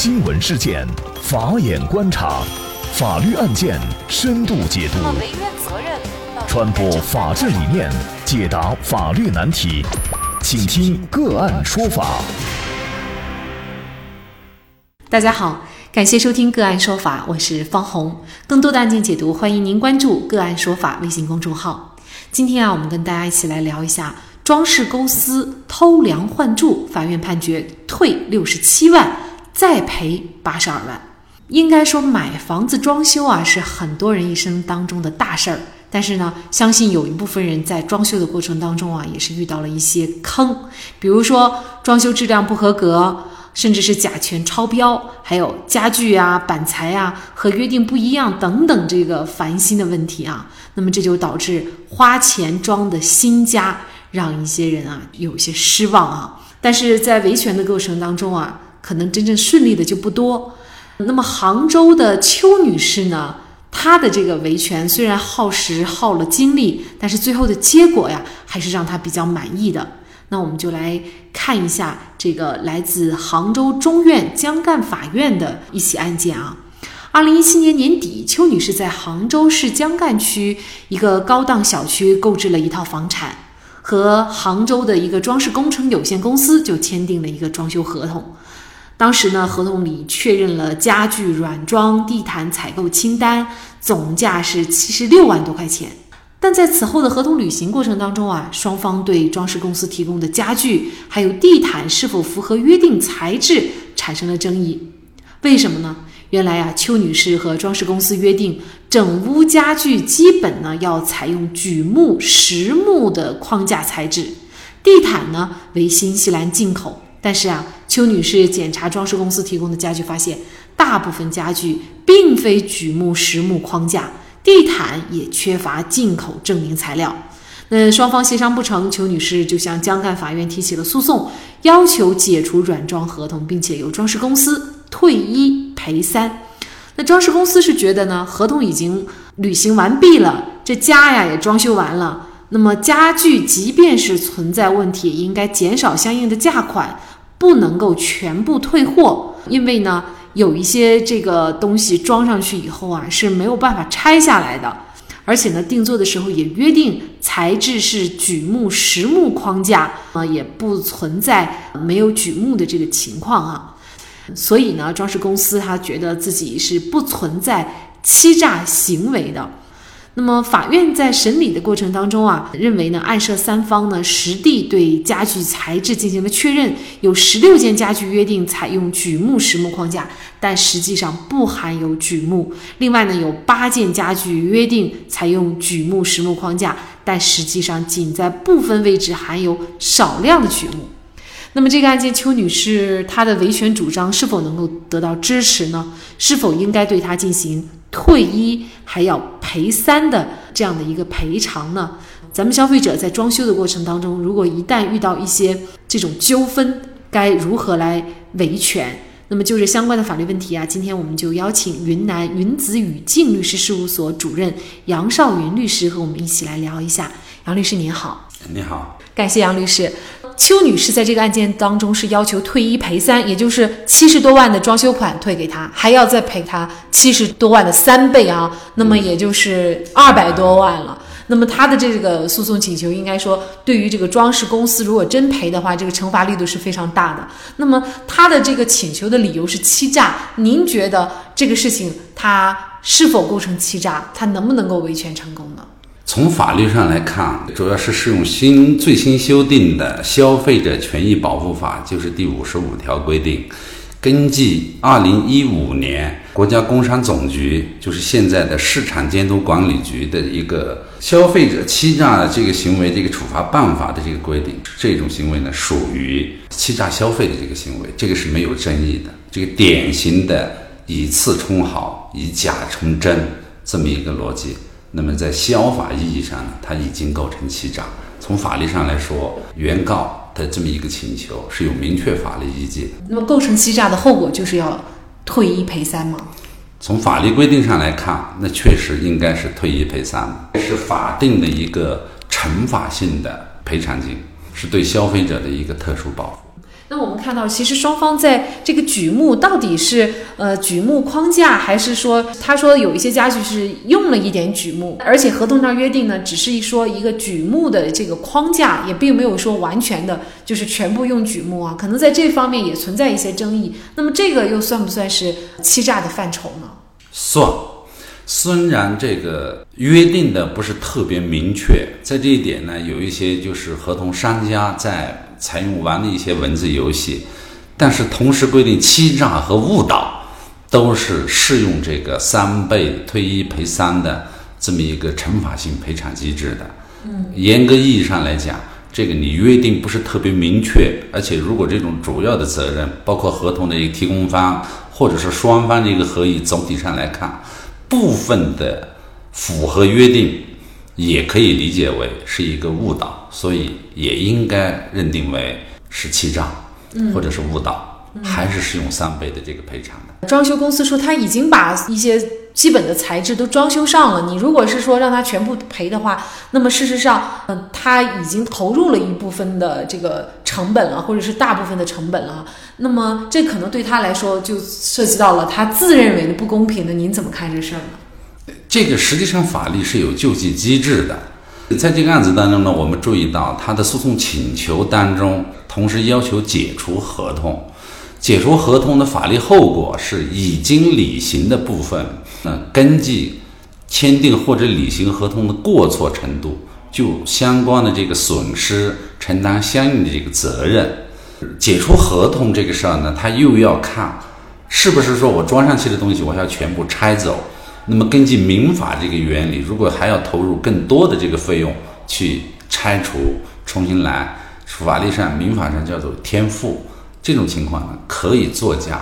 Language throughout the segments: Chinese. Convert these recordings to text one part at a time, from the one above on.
新闻事件，法眼观察，法律案件深度解读，传播法治理念，解答法律难题，请听个案说法。大家好，感谢收听个案说法，我是方红。更多的案件解读，欢迎您关注个案说法微信公众号。今天啊，我们跟大家一起来聊一下装饰公司偷梁换柱，法院判决退六十七万，再赔八十二万。应该说，买房子装修啊，是很多人一生当中的大事儿。但是呢，相信有一部分人在装修的过程当中啊，也是遇到了一些坑，比如说装修质量不合格。甚至是甲醛超标，还有家具啊、板材啊和约定不一样等等，这个烦心的问题啊，那么这就导致花钱装的新家，让一些人啊有些失望啊。但是在维权的过程当中啊，可能真正顺利的就不多。那么杭州的邱女士呢，她的这个维权虽然耗时耗了精力，但是最后的结果呀，还是让她比较满意的。那我们就来看一下这个来自杭州中院江干法院的一起案件啊。二零一七年年底，邱女士在杭州市江干区一个高档小区购置了一套房产，和杭州的一个装饰工程有限公司就签订了一个装修合同。当时呢，合同里确认了家具、软装、地毯采购清单，总价是七十六万多块钱。但在此后的合同履行过程当中啊，双方对装饰公司提供的家具还有地毯是否符合约定材质产生了争议。为什么呢？原来啊，邱女士和装饰公司约定，整屋家具基本呢要采用榉木、实木的框架材质，地毯呢为新西兰进口。但是啊，邱女士检查装饰公司提供的家具，发现大部分家具并非榉木、实木框架。地毯也缺乏进口证明材料，那双方协商不成，邱女士就向江干法院提起了诉讼，要求解除软装合同，并且由装饰公司退一赔三。那装饰公司是觉得呢，合同已经履行完毕了，这家呀也装修完了，那么家具即便是存在问题，应该减少相应的价款，不能够全部退货，因为呢。有一些这个东西装上去以后啊是没有办法拆下来的，而且呢定做的时候也约定材质是榉木实木框架啊，也不存在没有榉木的这个情况啊，所以呢装饰公司他觉得自己是不存在欺诈行为的。那么法院在审理的过程当中啊，认为呢，案涉三方呢实地对家具材质进行了确认，有十六件家具约定采用榉木实木框架，但实际上不含有榉木；另外呢，有八件家具约定采用榉木实木框架，但实际上仅在部分位置含有少量的榉木。那么这个案件，邱女士她的维权主张是否能够得到支持呢？是否应该对她进行退一还要赔三的这样的一个赔偿呢？咱们消费者在装修的过程当中，如果一旦遇到一些这种纠纷，该如何来维权？那么就是相关的法律问题啊，今天我们就邀请云南云子宇静律师事务所主任杨少云律师和我们一起来聊一下。杨律师您好，你好，感谢杨律师。邱女士在这个案件当中是要求退一赔三，也就是七十多万的装修款退给她，还要再赔她七十多万的三倍啊，那么也就是二百多万了。那么她的这个诉讼请求，应该说对于这个装饰公司，如果真赔的话，这个惩罚力度是非常大的。那么她的这个请求的理由是欺诈，您觉得这个事情她是否构成欺诈？她能不能够维权成功呢？从法律上来看，主要是适用新最新修订的《消费者权益保护法》，就是第五十五条规定，根据二零一五年国家工商总局，就是现在的市场监督管理局的一个消费者欺诈的这个行为这个处罚办法的这个规定，这种行为呢属于欺诈消费的这个行为，这个是没有争议的，这个典型的以次充好、以假充真这么一个逻辑。那么在消法意义上呢，它已经构成欺诈。从法律上来说，原告的这么一个请求是有明确法律依据的。那么构成欺诈的后果就是要退一赔三吗？从法律规定上来看，那确实应该是退一赔三，是法定的一个惩罚性的赔偿金，是对消费者的一个特殊保护。那我们看到，其实双方在这个举目到底是呃举目框架，还是说他说有一些家具是用了一点举目，而且合同上约定呢，只是一说一个举目的这个框架，也并没有说完全的就是全部用举目啊，可能在这方面也存在一些争议。那么这个又算不算是欺诈的范畴呢？算，虽然这个约定的不是特别明确，在这一点呢，有一些就是合同商家在。采用玩的一些文字游戏，但是同时规定欺诈和误导都是适用这个三倍退一赔三的这么一个惩罚性赔偿机制的。嗯，严格意义上来讲，这个你约定不是特别明确，而且如果这种主要的责任包括合同的一个提供方或者是双方的一个合意，总体上来看，部分的符合约定。也可以理解为是一个误导，所以也应该认定为是欺诈，或者是误导，还是适用三倍的这个赔偿的。装修公司说他已经把一些基本的材质都装修上了，你如果是说让他全部赔的话，那么事实上，嗯，他已经投入了一部分的这个成本了，或者是大部分的成本了，那么这可能对他来说就涉及到了他自认为的不公平的，您怎么看这事儿呢？这个实际上法律是有救济机制的，在这个案子当中呢，我们注意到他的诉讼请求当中，同时要求解除合同，解除合同的法律后果是已经履行的部分，嗯，根据签订或者履行合同的过错程度，就相关的这个损失承担相应的这个责任。解除合同这个事儿呢，他又要看是不是说我装上去的东西我要全部拆走。那么根据民法这个原理，如果还要投入更多的这个费用去拆除、重新来，法律上、民法上叫做天赋，这种情况呢，可以作价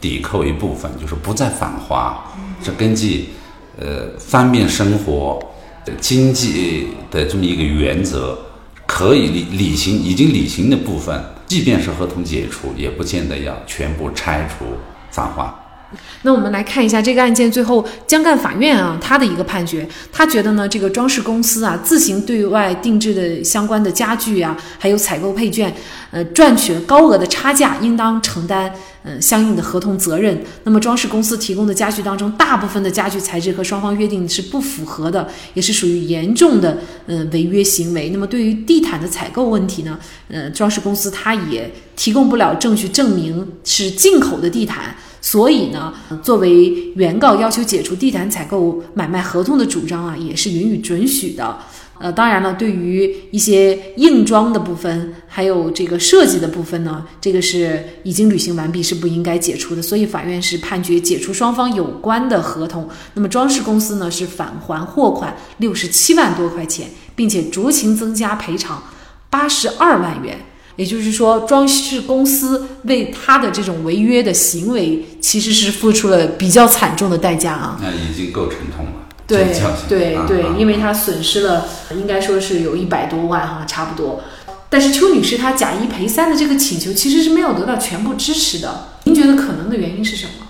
抵扣一部分，就是不再返还。是根据呃方便生活的经济的这么一个原则，可以履履行已经履行的部分，即便是合同解除，也不见得要全部拆除返还。那我们来看一下这个案件最后江干法院啊，他的一个判决，他觉得呢，这个装饰公司啊自行对外定制的相关的家具啊，还有采购配件，呃，赚取了高额的差价，应当承担嗯相应的合同责任。那么装饰公司提供的家具当中，大部分的家具材质和双方约定是不符合的，也是属于严重的嗯违约行为。那么对于地毯的采购问题呢，呃，装饰公司它也提供不了证据证明是进口的地毯。所以呢，作为原告要求解除地毯采购买卖合同的主张啊，也是允予准许的。呃，当然了，对于一些硬装的部分，还有这个设计的部分呢，这个是已经履行完毕，是不应该解除的。所以法院是判决解除双方有关的合同。那么装饰公司呢是返还货款六十七万多块钱，并且酌情增加赔偿八十二万元。也就是说，装饰公司为他的这种违约的行为，其实是付出了比较惨重的代价啊。那已经够沉痛了。对对对，因为他损失了，应该说是有一百多万哈，差不多。但是邱女士她假一赔三的这个请求，其实是没有得到全部支持的。您觉得可能的原因是什么？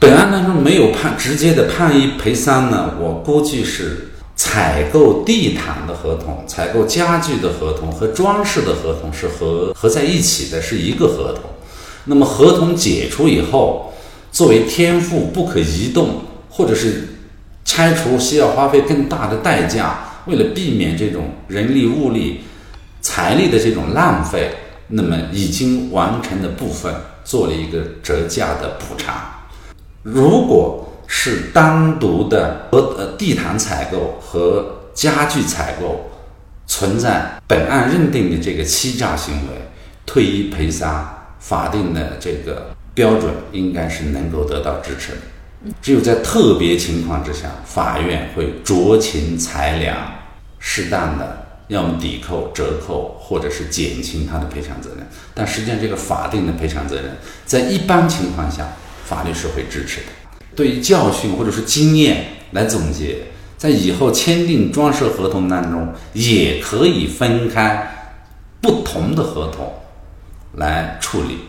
本案当中没有判直接的判一赔三呢？我估计是。采购地毯的合同、采购家具的合同和装饰的合同是合合在一起的，是一个合同。那么合同解除以后，作为天赋不可移动，或者是拆除需要花费更大的代价，为了避免这种人力、物力、财力的这种浪费，那么已经完成的部分做了一个折价的补偿。如果是单独的和呃地毯采购和家具采购存在本案认定的这个欺诈行为，退一赔三，法定的这个标准应该是能够得到支持的。只有在特别情况之下，法院会酌情裁量，适当的要么抵扣、折扣，或者是减轻他的赔偿责任。但实际上，这个法定的赔偿责任，在一般情况下，法律是会支持的。对于教训或者是经验来总结，在以后签订装饰合同当中，也可以分开不同的合同来处理，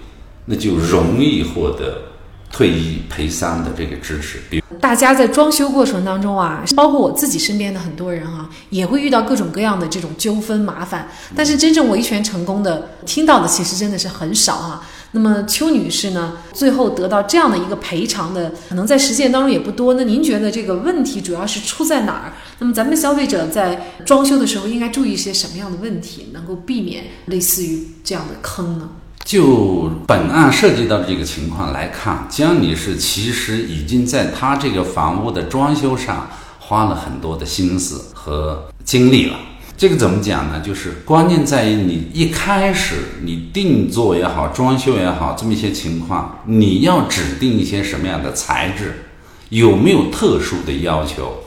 那就容易获得退一赔三的这个支持。比如大家在装修过程当中啊，包括我自己身边的很多人哈，也会遇到各种各样的这种纠纷麻烦。但是真正维权成功的，听到的其实真的是很少哈。那么邱女士呢，最后得到这样的一个赔偿的，可能在实践当中也不多。那您觉得这个问题主要是出在哪儿？那么咱们消费者在装修的时候应该注意一些什么样的问题，能够避免类似于这样的坑呢？就本案涉及到的这个情况来看，江女士其实已经在她这个房屋的装修上花了很多的心思和精力了。这个怎么讲呢？就是关键在于你一开始你定做也好，装修也好，这么一些情况，你要指定一些什么样的材质，有没有特殊的要求？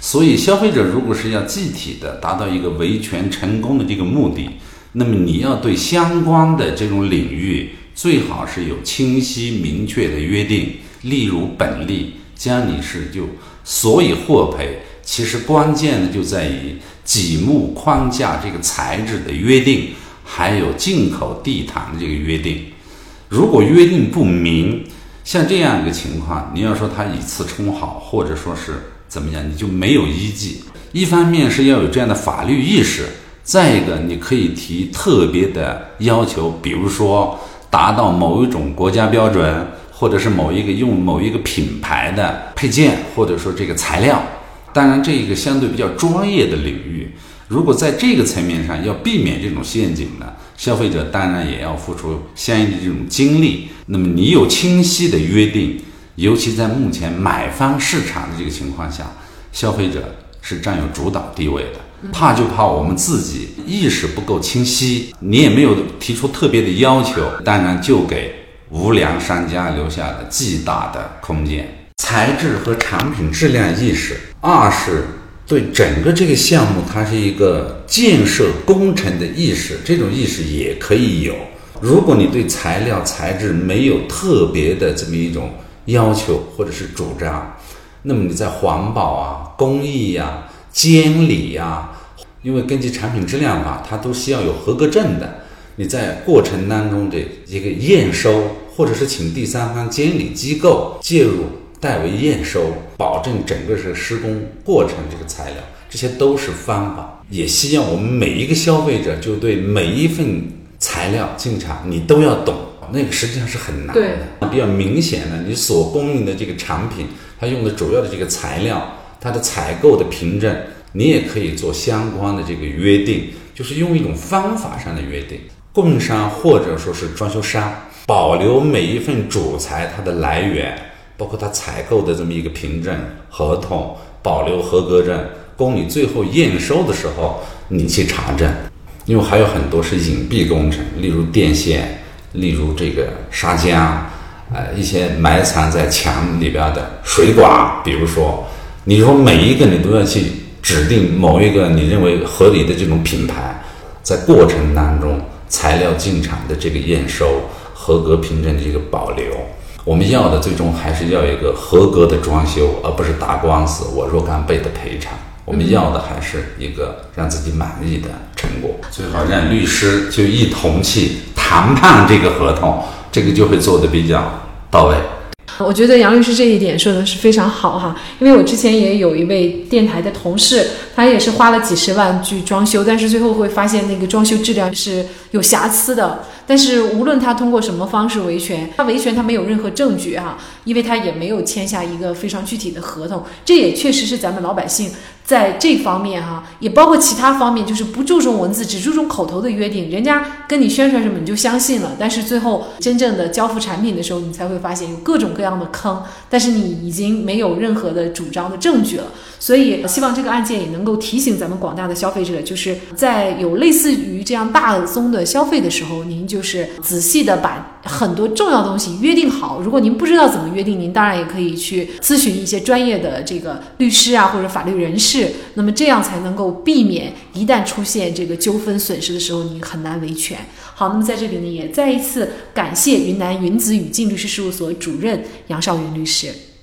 所以消费者如果是要具体的达到一个维权成功的这个目的，那么你要对相关的这种领域最好是有清晰明确的约定。例如本例江女士就所以获赔，其实关键的就在于。几木框架这个材质的约定，还有进口地毯的这个约定，如果约定不明，像这样一个情况，你要说他以次充好，或者说是怎么样，你就没有依据。一方面是要有这样的法律意识，再一个你可以提特别的要求，比如说达到某一种国家标准，或者是某一个用某一个品牌的配件，或者说这个材料。当然，这一个相对比较专业的领域，如果在这个层面上要避免这种陷阱呢，消费者当然也要付出相应的这种精力。那么，你有清晰的约定，尤其在目前买方市场的这个情况下，消费者是占有主导地位的。怕就怕我们自己意识不够清晰，你也没有提出特别的要求，当然就给无良商家留下了巨大的空间。材质和产品质量意识，二是对整个这个项目，它是一个建设工程的意识，这种意识也可以有。如果你对材料材质没有特别的这么一种要求或者是主张，那么你在环保啊、工艺呀、监理呀，因为根据产品质量法，它都需要有合格证的。你在过程当中的一个验收，或者是请第三方监理机构介入。代为验收，保证整个是施工过程这个材料，这些都是方法。也希望我们每一个消费者就对每一份材料进场，你都要懂。那个实际上是很难的。比较明显的，你所供应的这个产品，它用的主要的这个材料，它的采购的凭证，你也可以做相关的这个约定，就是用一种方法上的约定。供应商或者说是装修商，保留每一份主材它的来源。包括它采购的这么一个凭证、合同，保留合格证，供你最后验收的时候你去查证。因为还有很多是隐蔽工程，例如电线，例如这个砂浆，呃，一些埋藏在墙里边的水管。比如说，你说每一个你都要去指定某一个你认为合理的这种品牌，在过程当中材料进场的这个验收、合格凭证的这个保留。我们要的最终还是要一个合格的装修，而不是打官司我若干倍的赔偿。我们要的还是一个让自己满意的成果，最好让律师就一同去谈判这个合同，这个就会做的比较到位。我觉得杨律师这一点说的是非常好哈，因为我之前也有一位电台的同事，他也是花了几十万去装修，但是最后会发现那个装修质量是有瑕疵的。但是无论他通过什么方式维权，他维权他没有任何证据哈，因为他也没有签下一个非常具体的合同。这也确实是咱们老百姓在这方面哈，也包括其他方面，就是不注重文字，只注重口头的约定。人家跟你宣传什么你就相信了，但是最后真正的交付产品的时候，你才会发现有各种各样的坑。但是你已经没有任何的主张的证据了。所以希望这个案件也能够提醒咱们广大的消费者，就是在有类似于这样大宗的消费的时候，您就是仔细的把很多重要东西约定好。如果您不知道怎么约定，您当然也可以去咨询一些专业的这个律师啊或者法律人士。那么这样才能够避免一旦出现这个纠纷损失的时候，你很难维权。好，那么在这里呢，也再一次感谢云南云子语境律师事务所主任杨少云律师。